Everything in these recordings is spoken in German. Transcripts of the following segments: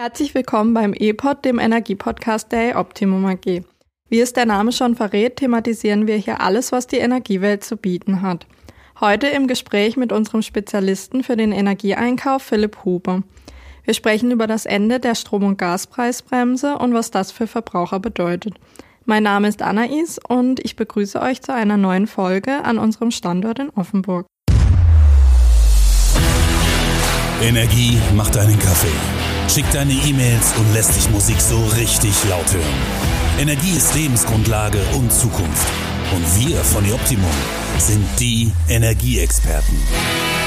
Herzlich willkommen beim E-Pod, dem Energiepodcast der Optimum AG. Wie es der Name schon verrät, thematisieren wir hier alles, was die Energiewelt zu bieten hat. Heute im Gespräch mit unserem Spezialisten für den Energieeinkauf, Philipp Huber. Wir sprechen über das Ende der Strom- und Gaspreisbremse und was das für Verbraucher bedeutet. Mein Name ist Anais und ich begrüße euch zu einer neuen Folge an unserem Standort in Offenburg. Energie macht einen Kaffee Schick deine E-Mails und lässt dich Musik so richtig laut hören. Energie ist Lebensgrundlage und Zukunft. Und wir von Optimum sind die Energieexperten.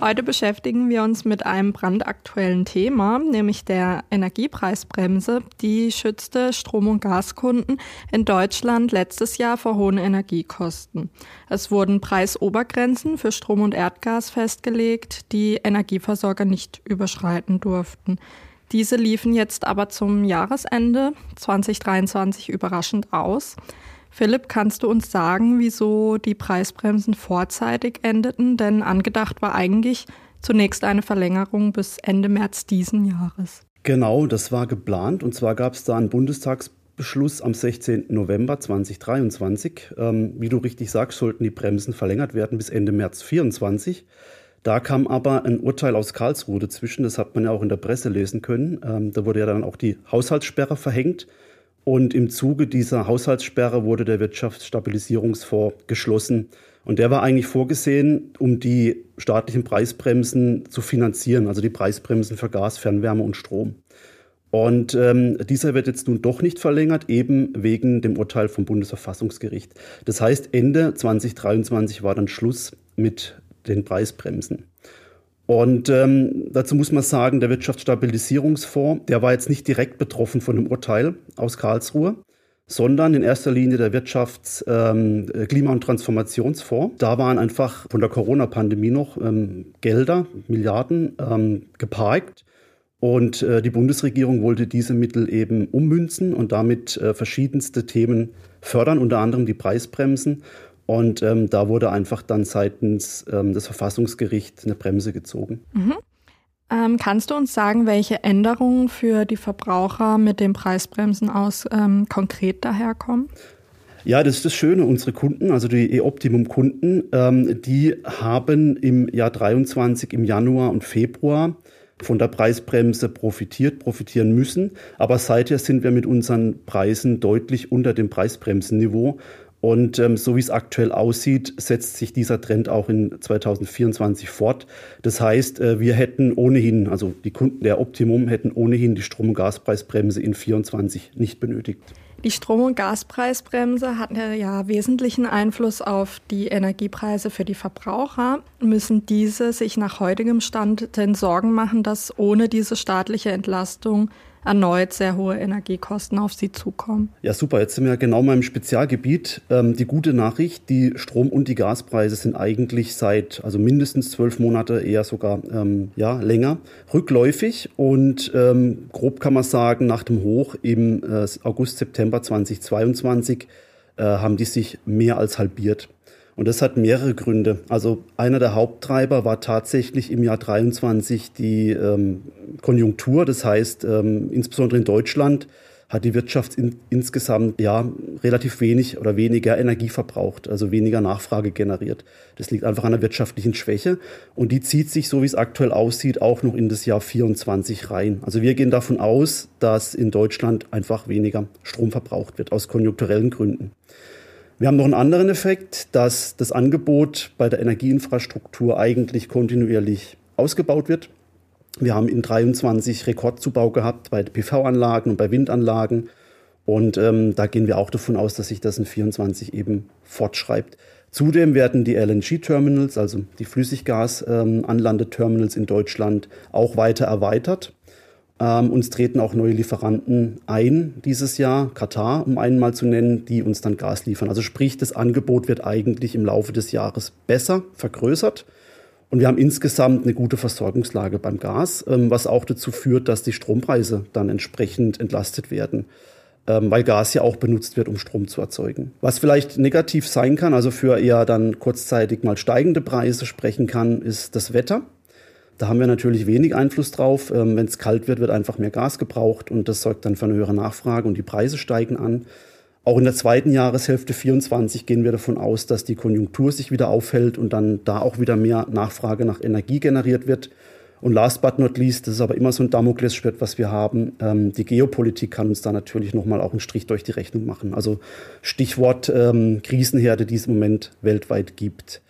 Heute beschäftigen wir uns mit einem brandaktuellen Thema, nämlich der Energiepreisbremse. Die schützte Strom- und Gaskunden in Deutschland letztes Jahr vor hohen Energiekosten. Es wurden Preisobergrenzen für Strom und Erdgas festgelegt, die Energieversorger nicht überschreiten durften. Diese liefen jetzt aber zum Jahresende 2023 überraschend aus. Philipp, kannst du uns sagen, wieso die Preisbremsen vorzeitig endeten? Denn angedacht war eigentlich zunächst eine Verlängerung bis Ende März diesen Jahres. Genau, das war geplant. Und zwar gab es da einen Bundestagsbeschluss am 16. November 2023. Ähm, wie du richtig sagst, sollten die Bremsen verlängert werden bis Ende März 2024. Da kam aber ein Urteil aus Karlsruhe dazwischen, das hat man ja auch in der Presse lesen können. Ähm, da wurde ja dann auch die Haushaltssperre verhängt. Und im Zuge dieser Haushaltssperre wurde der Wirtschaftsstabilisierungsfonds geschlossen. Und der war eigentlich vorgesehen, um die staatlichen Preisbremsen zu finanzieren, also die Preisbremsen für Gas, Fernwärme und Strom. Und ähm, dieser wird jetzt nun doch nicht verlängert, eben wegen dem Urteil vom Bundesverfassungsgericht. Das heißt, Ende 2023 war dann Schluss mit den Preisbremsen. Und ähm, dazu muss man sagen, der Wirtschaftsstabilisierungsfonds, der war jetzt nicht direkt betroffen von dem Urteil aus Karlsruhe, sondern in erster Linie der Wirtschafts-, ähm, Klima- und Transformationsfonds. Da waren einfach von der Corona-Pandemie noch ähm, Gelder, Milliarden ähm, geparkt. Und äh, die Bundesregierung wollte diese Mittel eben ummünzen und damit äh, verschiedenste Themen fördern, unter anderem die Preisbremsen. Und ähm, da wurde einfach dann seitens ähm, des Verfassungsgerichts eine Bremse gezogen. Mhm. Ähm, kannst du uns sagen, welche Änderungen für die Verbraucher mit den Preisbremsen aus ähm, konkret daherkommen? Ja, das ist das Schöne. Unsere Kunden, also die E-Optimum-Kunden, ähm, die haben im Jahr 23, im Januar und Februar von der Preisbremse profitiert, profitieren müssen. Aber seither sind wir mit unseren Preisen deutlich unter dem Preisbremsenniveau. Und ähm, so wie es aktuell aussieht, setzt sich dieser Trend auch in 2024 fort. Das heißt, äh, wir hätten ohnehin, also die Kunden der Optimum hätten ohnehin die Strom- und Gaspreisbremse in 2024 nicht benötigt. Die Strom- und Gaspreisbremse hat ja wesentlichen Einfluss auf die Energiepreise für die Verbraucher. Müssen diese sich nach heutigem Stand denn Sorgen machen, dass ohne diese staatliche Entlastung erneut sehr hohe Energiekosten auf sie zukommen. Ja, super. Jetzt sind wir genau mal im Spezialgebiet. Ähm, die gute Nachricht, die Strom- und die Gaspreise sind eigentlich seit, also mindestens zwölf Monate, eher sogar ähm, ja, länger, rückläufig. Und ähm, grob kann man sagen, nach dem Hoch im äh, August, September 2022 äh, haben die sich mehr als halbiert. Und das hat mehrere Gründe. Also einer der Haupttreiber war tatsächlich im Jahr 23 die ähm, Konjunktur. Das heißt, ähm, insbesondere in Deutschland hat die Wirtschaft in, insgesamt ja relativ wenig oder weniger Energie verbraucht, also weniger Nachfrage generiert. Das liegt einfach an der wirtschaftlichen Schwäche und die zieht sich, so wie es aktuell aussieht, auch noch in das Jahr 24 rein. Also wir gehen davon aus, dass in Deutschland einfach weniger Strom verbraucht wird aus konjunkturellen Gründen. Wir haben noch einen anderen Effekt, dass das Angebot bei der Energieinfrastruktur eigentlich kontinuierlich ausgebaut wird. Wir haben in 23 Rekordzubau gehabt bei PV-Anlagen und bei Windanlagen. Und ähm, da gehen wir auch davon aus, dass sich das in 24 eben fortschreibt. Zudem werden die LNG-Terminals, also die Flüssiggas-Anlandeterminals ähm, in Deutschland, auch weiter erweitert. Ähm, uns treten auch neue Lieferanten ein dieses Jahr, Katar, um einen mal zu nennen, die uns dann Gas liefern. Also sprich, das Angebot wird eigentlich im Laufe des Jahres besser, vergrößert. Und wir haben insgesamt eine gute Versorgungslage beim Gas, ähm, was auch dazu führt, dass die Strompreise dann entsprechend entlastet werden, ähm, weil Gas ja auch benutzt wird, um Strom zu erzeugen. Was vielleicht negativ sein kann, also für eher dann kurzzeitig mal steigende Preise sprechen kann, ist das Wetter. Da haben wir natürlich wenig Einfluss drauf. Ähm, Wenn es kalt wird, wird einfach mehr Gas gebraucht und das sorgt dann für eine höhere Nachfrage und die Preise steigen an. Auch in der zweiten Jahreshälfte 24 gehen wir davon aus, dass die Konjunktur sich wieder aufhält und dann da auch wieder mehr Nachfrage nach Energie generiert wird. Und last but not least, das ist aber immer so ein Damoklesschwert, was wir haben. Ähm, die Geopolitik kann uns da natürlich nochmal auch einen Strich durch die Rechnung machen. Also Stichwort ähm, Krisenherde, die es im Moment weltweit gibt.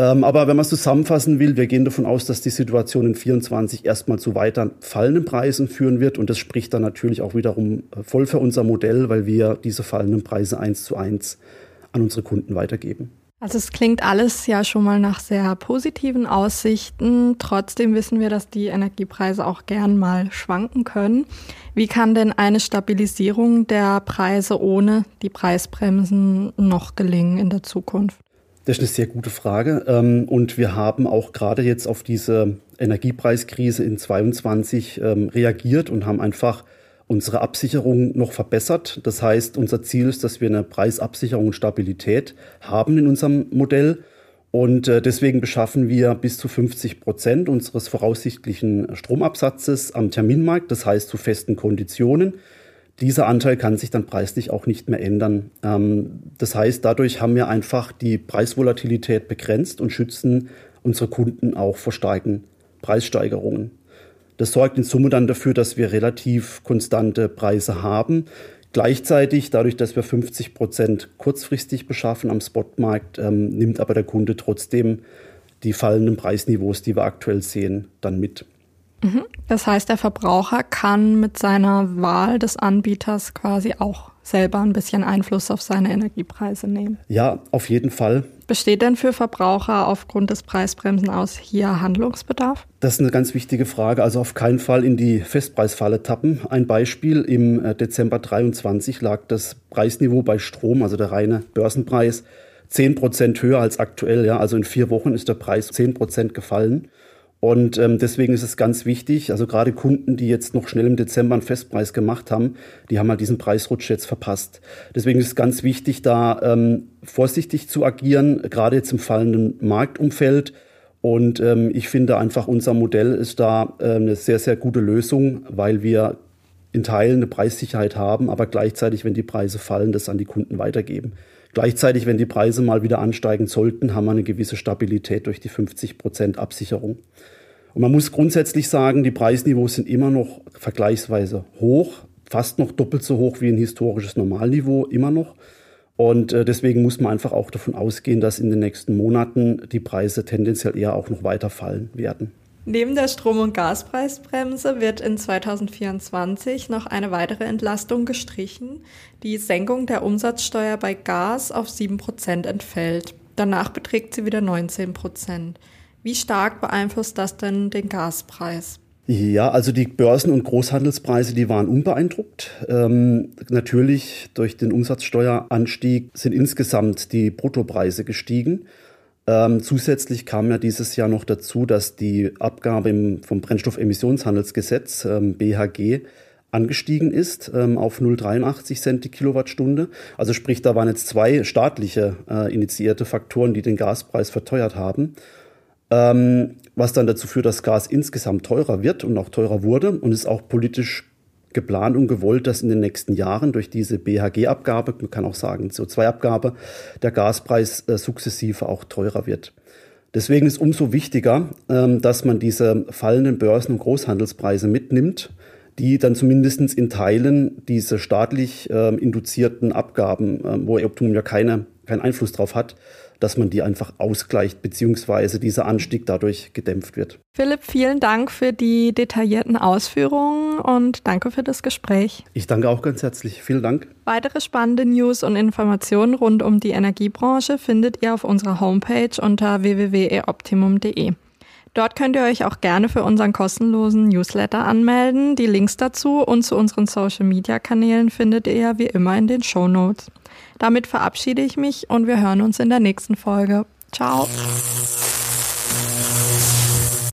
Ähm, aber wenn man es zusammenfassen will, wir gehen davon aus, dass die Situation in 24 erstmal zu weiter fallenden Preisen führen wird. Und das spricht dann natürlich auch wiederum äh, voll für unser Modell, weil wir diese fallenden Preise eins zu eins an unsere Kunden weitergeben. Also es klingt alles ja schon mal nach sehr positiven Aussichten. Trotzdem wissen wir, dass die Energiepreise auch gern mal schwanken können. Wie kann denn eine Stabilisierung der Preise ohne die Preisbremsen noch gelingen in der Zukunft? Das ist eine sehr gute Frage. Ähm, und wir haben auch gerade jetzt auf diese Energiepreiskrise in 22 ähm, reagiert und haben einfach unsere Absicherung noch verbessert. Das heißt, unser Ziel ist, dass wir eine Preisabsicherung und Stabilität haben in unserem Modell. Und äh, deswegen beschaffen wir bis zu 50 Prozent unseres voraussichtlichen Stromabsatzes am Terminmarkt, das heißt zu festen Konditionen. Dieser Anteil kann sich dann preislich auch nicht mehr ändern. Ähm, das heißt, dadurch haben wir einfach die Preisvolatilität begrenzt und schützen unsere Kunden auch vor starken Preissteigerungen. Das sorgt in Summe dann dafür, dass wir relativ konstante Preise haben. Gleichzeitig, dadurch, dass wir 50 Prozent kurzfristig beschaffen am Spotmarkt, ähm, nimmt aber der Kunde trotzdem die fallenden Preisniveaus, die wir aktuell sehen, dann mit. Mhm. Das heißt, der Verbraucher kann mit seiner Wahl des Anbieters quasi auch selber ein bisschen Einfluss auf seine Energiepreise nehmen. Ja, auf jeden Fall. Besteht denn für Verbraucher aufgrund des Preisbremsen aus hier Handlungsbedarf? Das ist eine ganz wichtige Frage. Also auf keinen Fall in die Festpreisfalle tappen. Ein Beispiel, im äh, Dezember 23 lag das Preisniveau bei Strom, also der reine Börsenpreis, 10 Prozent höher als aktuell. Ja. Also in vier Wochen ist der Preis 10 Prozent gefallen. Und ähm, deswegen ist es ganz wichtig, also gerade Kunden, die jetzt noch schnell im Dezember einen Festpreis gemacht haben, die haben halt diesen Preisrutsch jetzt verpasst. Deswegen ist es ganz wichtig, da ähm, vorsichtig zu agieren, gerade jetzt im fallenden Marktumfeld. Und ähm, ich finde einfach, unser Modell ist da äh, eine sehr, sehr gute Lösung, weil wir in Teilen eine Preissicherheit haben, aber gleichzeitig, wenn die Preise fallen, das an die Kunden weitergeben. Gleichzeitig, wenn die Preise mal wieder ansteigen sollten, haben wir eine gewisse Stabilität durch die 50 Prozent Absicherung. Und man muss grundsätzlich sagen, die Preisniveaus sind immer noch vergleichsweise hoch, fast noch doppelt so hoch wie ein historisches Normalniveau, immer noch. Und äh, deswegen muss man einfach auch davon ausgehen, dass in den nächsten Monaten die Preise tendenziell eher auch noch weiter fallen werden. Neben der Strom- und Gaspreisbremse wird in 2024 noch eine weitere Entlastung gestrichen. Die Senkung der Umsatzsteuer bei Gas auf 7% entfällt. Danach beträgt sie wieder 19%. Wie stark beeinflusst das denn den Gaspreis? Ja, also die Börsen- und Großhandelspreise, die waren unbeeindruckt. Ähm, natürlich durch den Umsatzsteueranstieg sind insgesamt die Bruttopreise gestiegen. Ähm, zusätzlich kam ja dieses Jahr noch dazu, dass die Abgabe im, vom Brennstoffemissionshandelsgesetz ähm, BHG angestiegen ist ähm, auf 0,83 Cent die Kilowattstunde. Also sprich, da waren jetzt zwei staatliche äh, initiierte Faktoren, die den Gaspreis verteuert haben. Ähm, was dann dazu führt, dass Gas insgesamt teurer wird und auch teurer wurde und ist auch politisch geplant und gewollt, dass in den nächsten Jahren durch diese BHG-Abgabe, man kann auch sagen CO2-Abgabe, der Gaspreis äh, sukzessive auch teurer wird. Deswegen ist umso wichtiger, ähm, dass man diese fallenden Börsen- und Großhandelspreise mitnimmt, die dann zumindest in Teilen diese staatlich äh, induzierten Abgaben, äh, wo Optimum ja keine, keinen Einfluss drauf hat, dass man die einfach ausgleicht, beziehungsweise dieser Anstieg dadurch gedämpft wird. Philipp, vielen Dank für die detaillierten Ausführungen und danke für das Gespräch. Ich danke auch ganz herzlich. Vielen Dank. Weitere spannende News und Informationen rund um die Energiebranche findet ihr auf unserer Homepage unter www.eoptimum.de. Dort könnt ihr euch auch gerne für unseren kostenlosen Newsletter anmelden. Die Links dazu und zu unseren Social Media Kanälen findet ihr wie immer in den Show Notes. Damit verabschiede ich mich und wir hören uns in der nächsten Folge. Ciao.